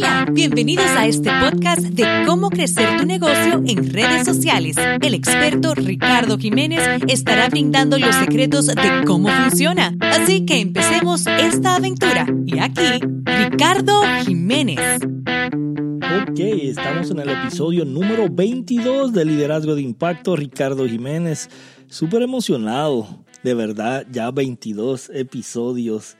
Hola, bienvenidos a este podcast de cómo crecer tu negocio en redes sociales. El experto Ricardo Jiménez estará brindando los secretos de cómo funciona. Así que empecemos esta aventura. Y aquí, Ricardo Jiménez. Ok, estamos en el episodio número 22 de Liderazgo de Impacto. Ricardo Jiménez, súper emocionado, de verdad, ya 22 episodios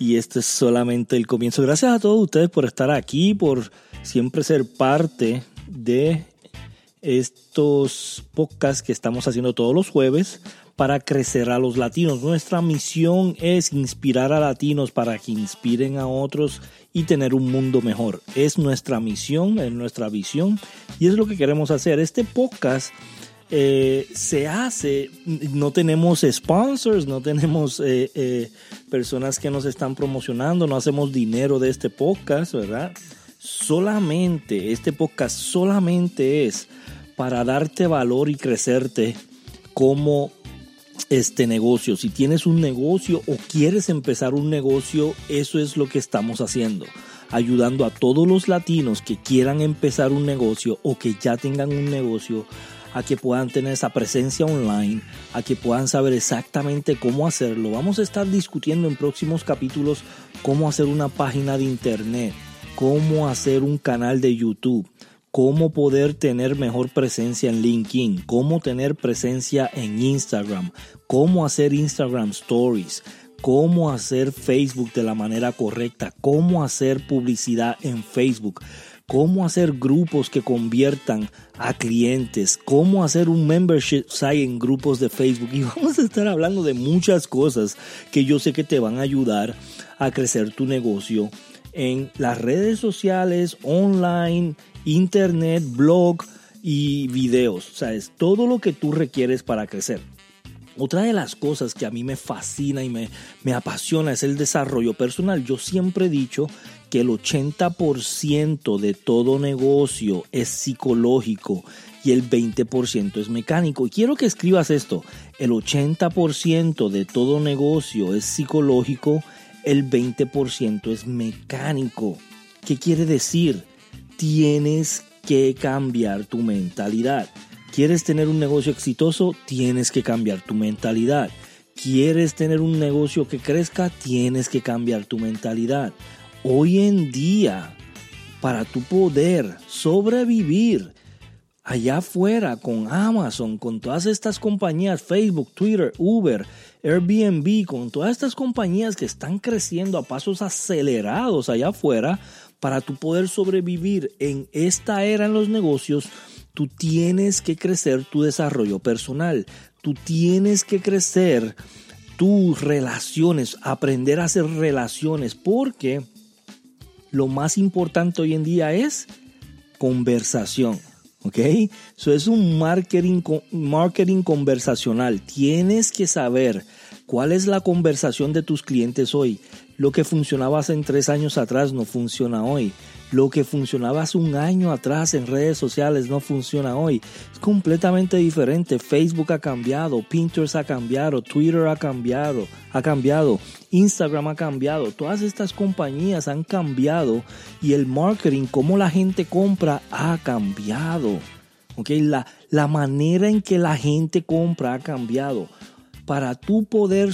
y este es solamente el comienzo. Gracias a todos ustedes por estar aquí, por siempre ser parte de estos podcasts que estamos haciendo todos los jueves para crecer a los latinos. Nuestra misión es inspirar a latinos para que inspiren a otros y tener un mundo mejor. Es nuestra misión, es nuestra visión y es lo que queremos hacer. Este podcast eh, se hace, no tenemos sponsors, no tenemos eh, eh, personas que nos están promocionando, no hacemos dinero de este podcast, ¿verdad? Solamente, este podcast solamente es para darte valor y crecerte como este negocio. Si tienes un negocio o quieres empezar un negocio, eso es lo que estamos haciendo ayudando a todos los latinos que quieran empezar un negocio o que ya tengan un negocio a que puedan tener esa presencia online, a que puedan saber exactamente cómo hacerlo. Vamos a estar discutiendo en próximos capítulos cómo hacer una página de internet, cómo hacer un canal de YouTube, cómo poder tener mejor presencia en LinkedIn, cómo tener presencia en Instagram, cómo hacer Instagram Stories, cómo hacer Facebook de la manera correcta, cómo hacer publicidad en Facebook cómo hacer grupos que conviertan a clientes, cómo hacer un membership site en grupos de Facebook. Y vamos a estar hablando de muchas cosas que yo sé que te van a ayudar a crecer tu negocio en las redes sociales, online, internet, blog y videos. O sea, es todo lo que tú requieres para crecer. Otra de las cosas que a mí me fascina y me, me apasiona es el desarrollo personal. Yo siempre he dicho que el 80% de todo negocio es psicológico y el 20% es mecánico. Y quiero que escribas esto, el 80% de todo negocio es psicológico, el 20% es mecánico. ¿Qué quiere decir? Tienes que cambiar tu mentalidad. ¿Quieres tener un negocio exitoso? Tienes que cambiar tu mentalidad. ¿Quieres tener un negocio que crezca? Tienes que cambiar tu mentalidad. Hoy en día, para tu poder sobrevivir allá afuera con Amazon, con todas estas compañías, Facebook, Twitter, Uber, Airbnb, con todas estas compañías que están creciendo a pasos acelerados allá afuera, para tu poder sobrevivir en esta era en los negocios, Tú tienes que crecer tu desarrollo personal. Tú tienes que crecer tus relaciones, aprender a hacer relaciones, porque lo más importante hoy en día es conversación. ¿Ok? Eso es un marketing, marketing conversacional. Tienes que saber cuál es la conversación de tus clientes hoy. Lo que funcionaba hace tres años atrás no funciona hoy. Lo que funcionaba hace un año atrás en redes sociales no funciona hoy. Es completamente diferente. Facebook ha cambiado, Pinterest ha cambiado, Twitter ha cambiado, ha cambiado, Instagram ha cambiado. Todas estas compañías han cambiado y el marketing, cómo la gente compra, ha cambiado. Okay, la, la manera en que la gente compra ha cambiado. Para tú poder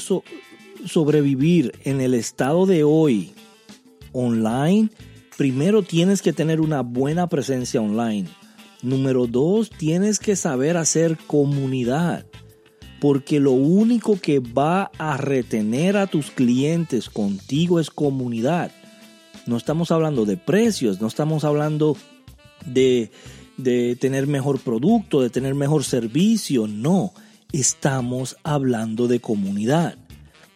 sobrevivir en el estado de hoy online, primero tienes que tener una buena presencia online. Número dos, tienes que saber hacer comunidad. Porque lo único que va a retener a tus clientes contigo es comunidad. No estamos hablando de precios, no estamos hablando de, de tener mejor producto, de tener mejor servicio. No, estamos hablando de comunidad.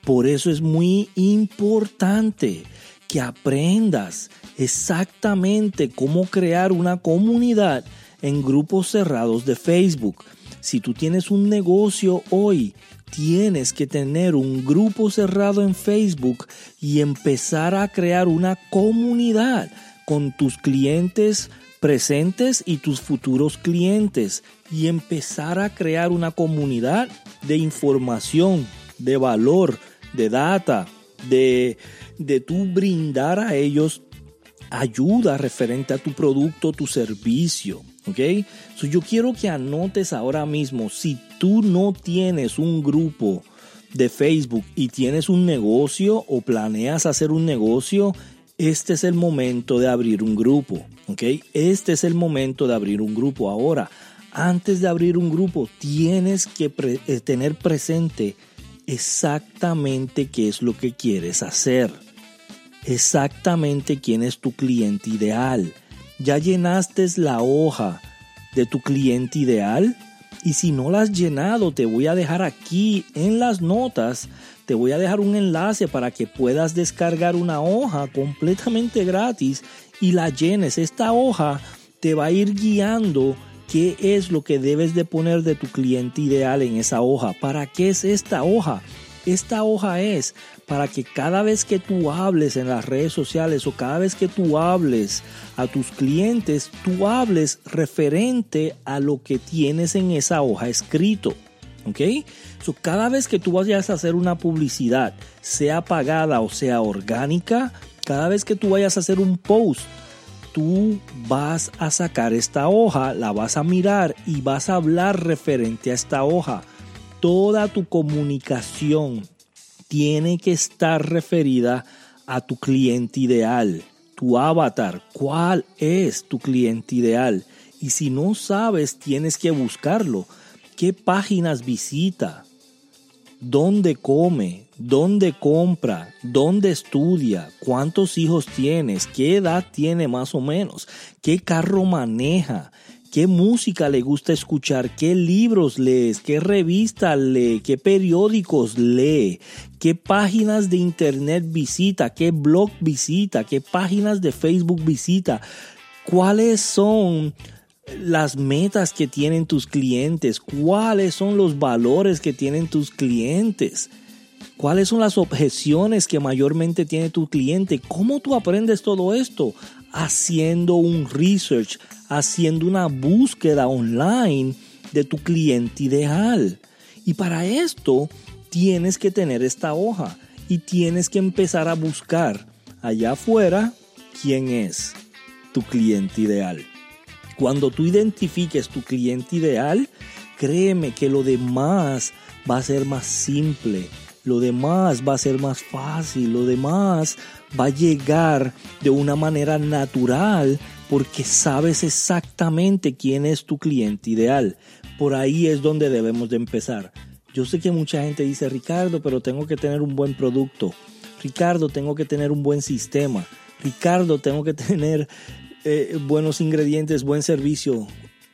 Por eso es muy importante que aprendas exactamente cómo crear una comunidad en grupos cerrados de Facebook. Si tú tienes un negocio hoy, tienes que tener un grupo cerrado en Facebook y empezar a crear una comunidad con tus clientes presentes y tus futuros clientes y empezar a crear una comunidad de información, de valor, de data, de, de tú brindar a ellos ayuda referente a tu producto, tu servicio. ¿Ok? Yo quiero que anotes ahora mismo, si tú no tienes un grupo de Facebook y tienes un negocio o planeas hacer un negocio, este es el momento de abrir un grupo. ¿Ok? Este es el momento de abrir un grupo. Ahora, antes de abrir un grupo, tienes que eh, tener presente exactamente qué es lo que quieres hacer. Exactamente quién es tu cliente ideal. ¿Ya llenaste la hoja de tu cliente ideal? Y si no la has llenado, te voy a dejar aquí en las notas, te voy a dejar un enlace para que puedas descargar una hoja completamente gratis y la llenes. Esta hoja te va a ir guiando qué es lo que debes de poner de tu cliente ideal en esa hoja. ¿Para qué es esta hoja? Esta hoja es para que cada vez que tú hables en las redes sociales o cada vez que tú hables a tus clientes, tú hables referente a lo que tienes en esa hoja escrito. ¿Ok? So, cada vez que tú vayas a hacer una publicidad, sea pagada o sea orgánica, cada vez que tú vayas a hacer un post, tú vas a sacar esta hoja, la vas a mirar y vas a hablar referente a esta hoja. Toda tu comunicación tiene que estar referida a tu cliente ideal, tu avatar. ¿Cuál es tu cliente ideal? Y si no sabes, tienes que buscarlo. ¿Qué páginas visita? ¿Dónde come? ¿Dónde compra? ¿Dónde estudia? ¿Cuántos hijos tienes? ¿Qué edad tiene más o menos? ¿Qué carro maneja? Qué música le gusta escuchar, qué libros lees, qué revistas lee, qué periódicos lee, qué páginas de internet visita, qué blog visita, qué páginas de Facebook visita, cuáles son las metas que tienen tus clientes, cuáles son los valores que tienen tus clientes. ¿Cuáles son las objeciones que mayormente tiene tu cliente? ¿Cómo tú aprendes todo esto? Haciendo un research, haciendo una búsqueda online de tu cliente ideal. Y para esto tienes que tener esta hoja y tienes que empezar a buscar allá afuera quién es tu cliente ideal. Cuando tú identifiques tu cliente ideal, créeme que lo demás va a ser más simple, lo demás va a ser más fácil, lo demás va a llegar de una manera natural porque sabes exactamente quién es tu cliente ideal. Por ahí es donde debemos de empezar. Yo sé que mucha gente dice, Ricardo, pero tengo que tener un buen producto. Ricardo, tengo que tener un buen sistema. Ricardo, tengo que tener eh, buenos ingredientes, buen servicio.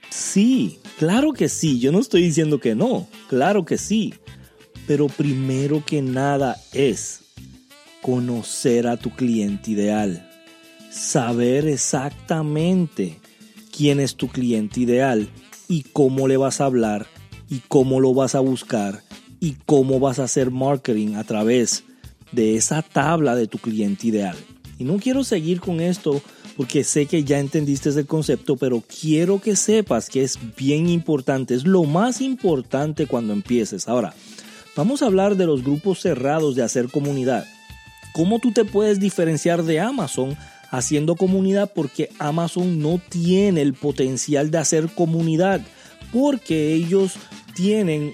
Sí, claro que sí. Yo no estoy diciendo que no. Claro que sí. Pero primero que nada es conocer a tu cliente ideal saber exactamente quién es tu cliente ideal y cómo le vas a hablar y cómo lo vas a buscar y cómo vas a hacer marketing a través de esa tabla de tu cliente ideal. Y no quiero seguir con esto porque sé que ya entendiste el concepto, pero quiero que sepas que es bien importante, es lo más importante cuando empieces. Ahora, vamos a hablar de los grupos cerrados de hacer comunidad. ¿Cómo tú te puedes diferenciar de Amazon haciendo comunidad porque Amazon no tiene el potencial de hacer comunidad porque ellos tienen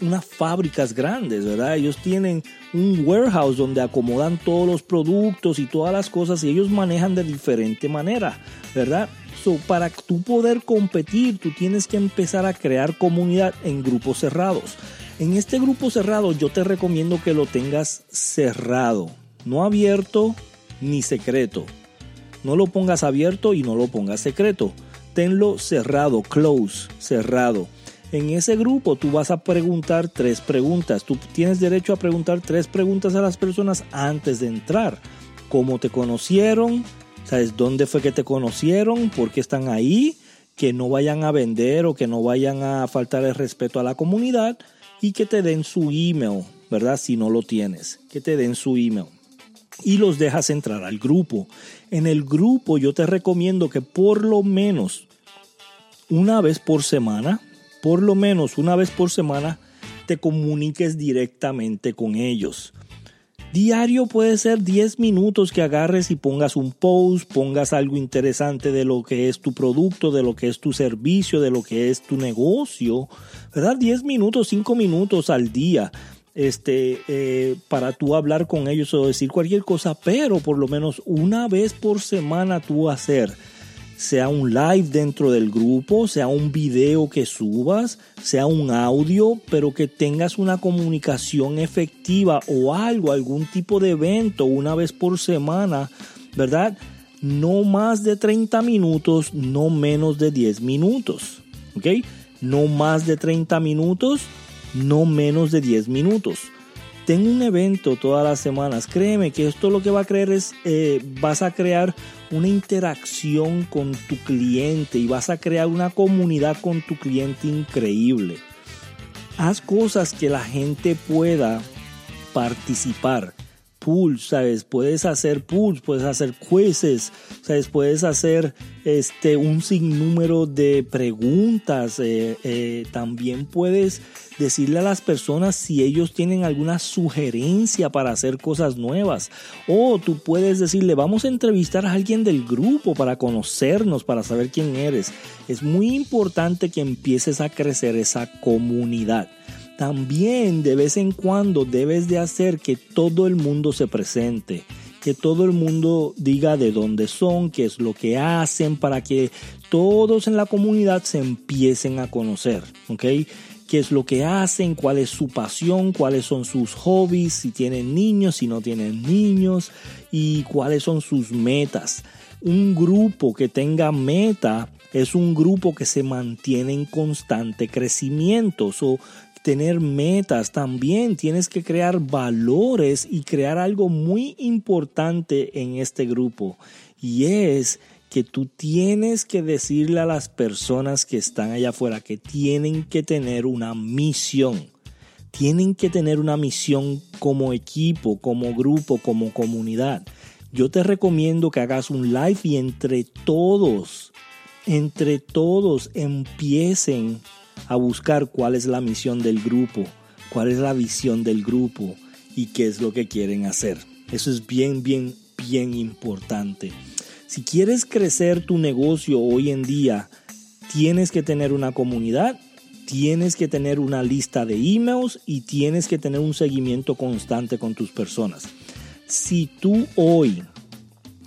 unas fábricas grandes, ¿verdad? Ellos tienen un warehouse donde acomodan todos los productos y todas las cosas y ellos manejan de diferente manera, ¿verdad? So, para tú poder competir, tú tienes que empezar a crear comunidad en grupos cerrados. En este grupo cerrado yo te recomiendo que lo tengas cerrado, no abierto, ni secreto. No lo pongas abierto y no lo pongas secreto. Tenlo cerrado, close, cerrado. En ese grupo tú vas a preguntar tres preguntas. Tú tienes derecho a preguntar tres preguntas a las personas antes de entrar. ¿Cómo te conocieron? ¿Sabes dónde fue que te conocieron? ¿Por qué están ahí? Que no vayan a vender o que no vayan a faltar el respeto a la comunidad y que te den su email, ¿verdad? Si no lo tienes, que te den su email y los dejas entrar al grupo. En el grupo yo te recomiendo que por lo menos una vez por semana, por lo menos una vez por semana, te comuniques directamente con ellos. Diario puede ser 10 minutos que agarres y pongas un post, pongas algo interesante de lo que es tu producto, de lo que es tu servicio, de lo que es tu negocio, ¿verdad? 10 minutos, 5 minutos al día este, eh, para tú hablar con ellos o decir cualquier cosa, pero por lo menos una vez por semana tú hacer sea un live dentro del grupo, sea un video que subas, sea un audio, pero que tengas una comunicación efectiva o algo, algún tipo de evento una vez por semana, ¿verdad? No más de 30 minutos, no menos de 10 minutos, ¿ok? No más de 30 minutos, no menos de 10 minutos. Tengo un evento todas las semanas. Créeme que esto lo que va a creer es, eh, vas a crear una interacción con tu cliente y vas a crear una comunidad con tu cliente increíble. Haz cosas que la gente pueda participar pools, ¿sabes? Puedes hacer pools, puedes hacer quizzes, ¿sabes? Puedes hacer este, un sinnúmero de preguntas. Eh, eh, también puedes decirle a las personas si ellos tienen alguna sugerencia para hacer cosas nuevas. O tú puedes decirle, vamos a entrevistar a alguien del grupo para conocernos, para saber quién eres. Es muy importante que empieces a crecer esa comunidad. También de vez en cuando debes de hacer que todo el mundo se presente, que todo el mundo diga de dónde son, qué es lo que hacen, para que todos en la comunidad se empiecen a conocer, ¿ok? qué es lo que hacen, cuál es su pasión, cuáles son sus hobbies, si tienen niños, si no tienen niños y cuáles son sus metas. Un grupo que tenga meta es un grupo que se mantiene en constante crecimiento. o tener metas, también tienes que crear valores y crear algo muy importante en este grupo. Y es que tú tienes que decirle a las personas que están allá afuera que tienen que tener una misión. Tienen que tener una misión como equipo, como grupo, como comunidad. Yo te recomiendo que hagas un live y entre todos, entre todos empiecen a buscar cuál es la misión del grupo, cuál es la visión del grupo y qué es lo que quieren hacer. Eso es bien, bien, bien importante. Si quieres crecer tu negocio hoy en día, tienes que tener una comunidad, tienes que tener una lista de emails y tienes que tener un seguimiento constante con tus personas. Si tú hoy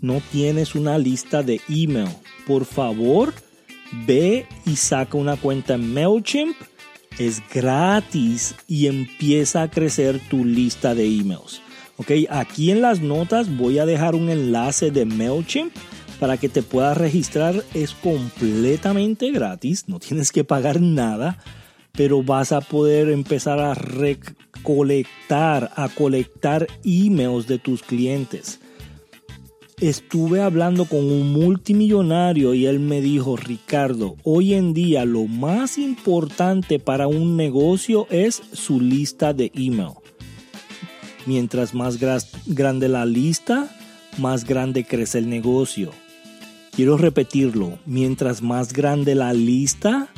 no tienes una lista de email, por favor, ve y saca una cuenta en MailChimp. Es gratis y empieza a crecer tu lista de emails. Ok, aquí en las notas voy a dejar un enlace de MailChimp para que te puedas registrar. Es completamente gratis, no tienes que pagar nada, pero vas a poder empezar a recolectar, a colectar emails de tus clientes estuve hablando con un multimillonario y él me dijo, Ricardo, hoy en día lo más importante para un negocio es su lista de email. Mientras más grande la lista, más grande crece el negocio. Quiero repetirlo, mientras más grande la lista,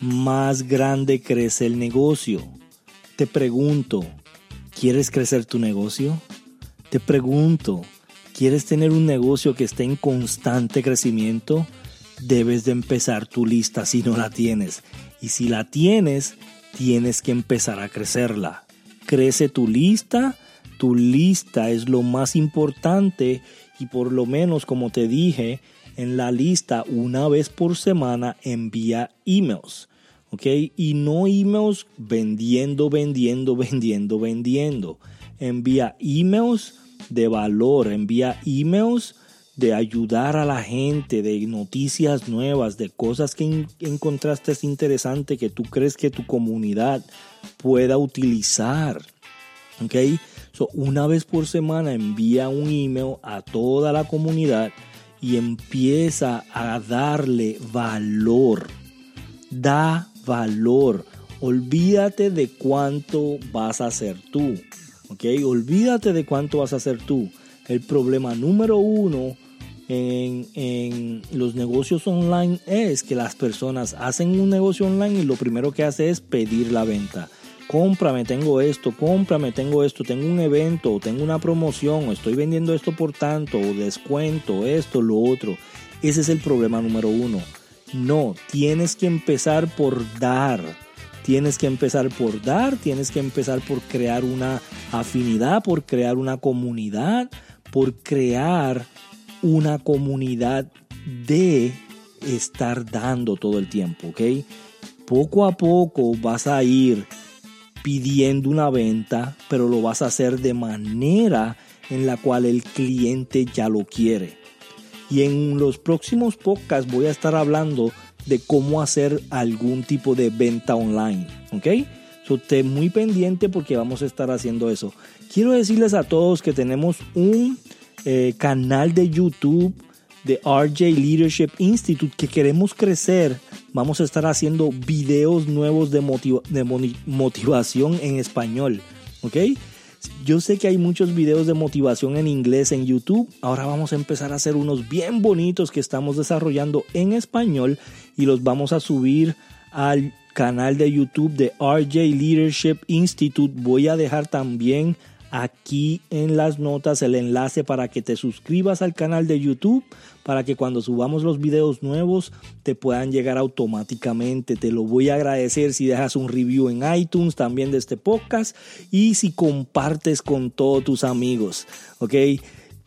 más grande crece el negocio. Te pregunto, ¿quieres crecer tu negocio? Te pregunto, ¿Quieres tener un negocio que esté en constante crecimiento? Debes de empezar tu lista si no la tienes. Y si la tienes, tienes que empezar a crecerla. Crece tu lista. Tu lista es lo más importante y por lo menos, como te dije, en la lista una vez por semana envía emails. ¿Ok? Y no emails vendiendo, vendiendo, vendiendo, vendiendo. Envía emails de valor, envía emails de ayudar a la gente, de noticias nuevas, de cosas que encontraste interesante que tú crees que tu comunidad pueda utilizar. ¿Ok? So, una vez por semana envía un email a toda la comunidad y empieza a darle valor. Da valor. Olvídate de cuánto vas a hacer tú. ¿Ok? Olvídate de cuánto vas a hacer tú. El problema número uno en, en, los negocios online es que las personas hacen un negocio online y lo primero que hace es pedir la venta. cómprame, tengo esto, cómprame, tengo esto, tengo un evento, tengo una promoción, estoy vendiendo esto por tanto, o descuento, esto, lo otro. Ese es el problema número uno. No, tienes que empezar por dar. Tienes que empezar por dar, tienes que empezar por crear una afinidad, por crear una comunidad, por crear una comunidad de estar dando todo el tiempo, ¿ok? Poco a poco vas a ir pidiendo una venta, pero lo vas a hacer de manera en la cual el cliente ya lo quiere. Y en los próximos podcasts voy a estar hablando de cómo hacer algún tipo de venta online, ¿ok? So, muy pendiente porque vamos a estar haciendo eso. Quiero decirles a todos que tenemos un eh, canal de YouTube de RJ Leadership Institute que queremos crecer, vamos a estar haciendo videos nuevos de, de motivación en español. ¿Ok? Yo sé que hay muchos videos de motivación en inglés en YouTube. Ahora vamos a empezar a hacer unos bien bonitos que estamos desarrollando en español y los vamos a subir al canal de YouTube de RJ Leadership Institute. Voy a dejar también aquí en las notas el enlace para que te suscribas al canal de YouTube para que cuando subamos los videos nuevos te puedan llegar automáticamente. Te lo voy a agradecer si dejas un review en iTunes también de este podcast y si compartes con todos tus amigos. Ok,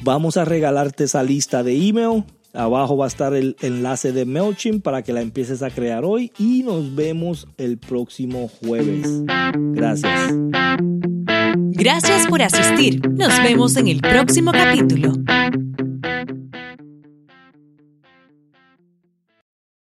vamos a regalarte esa lista de email. Abajo va a estar el enlace de MailChimp para que la empieces a crear hoy y nos vemos el próximo jueves. Gracias. Gracias por asistir. Nos vemos en el próximo capítulo.